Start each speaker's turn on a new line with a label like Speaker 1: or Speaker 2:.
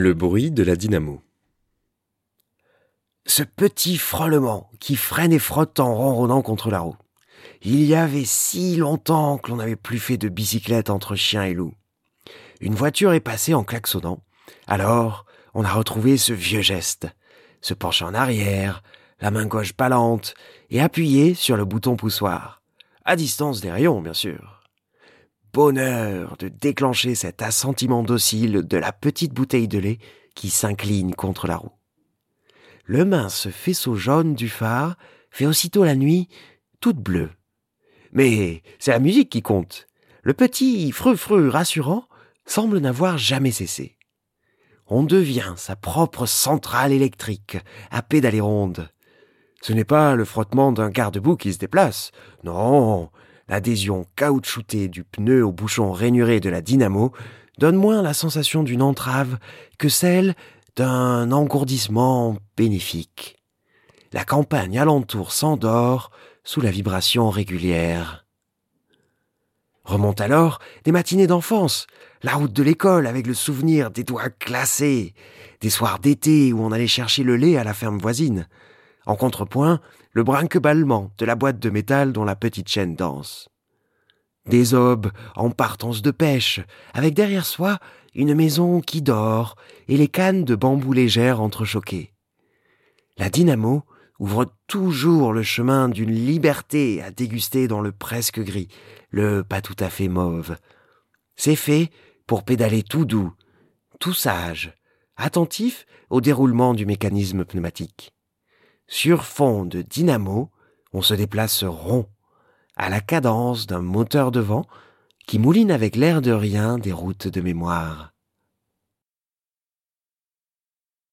Speaker 1: Le bruit de la dynamo.
Speaker 2: Ce petit frôlement qui freine et frotte en ronronnant contre la roue. Il y avait si longtemps que l'on n'avait plus fait de bicyclette entre chien et loup. Une voiture est passée en klaxonnant. Alors, on a retrouvé ce vieux geste. Se pencher en arrière, la main gauche ballante, et appuyer sur le bouton poussoir. À distance des rayons, bien sûr bonheur de déclencher cet assentiment docile de la petite bouteille de lait qui s'incline contre la roue. Le mince faisceau jaune du phare fait aussitôt la nuit toute bleue. Mais c'est la musique qui compte. Le petit freux-freux rassurant semble n'avoir jamais cessé. On devient sa propre centrale électrique à pédaler ronde. Ce n'est pas le frottement d'un garde-boue qui se déplace. Non, l'adhésion caoutchoutée du pneu au bouchon rainuré de la dynamo donne moins la sensation d'une entrave que celle d'un engourdissement bénéfique. La campagne alentour s'endort sous la vibration régulière. Remontent alors des matinées d'enfance, la route de l'école avec le souvenir des doigts glacés, des soirs d'été où on allait chercher le lait à la ferme voisine. En contrepoint, le brinque-ballement de la boîte de métal dont la petite chaîne danse. Des aubes en partance de pêche, avec derrière soi une maison qui dort et les cannes de bambou légères entrechoquées. La dynamo ouvre toujours le chemin d'une liberté à déguster dans le presque gris, le pas tout à fait mauve. C'est fait pour pédaler tout doux, tout sage, attentif au déroulement du mécanisme pneumatique. Sur fond de dynamo, on se déplace rond, à la cadence d'un moteur de vent qui mouline avec l'air de rien des routes de mémoire.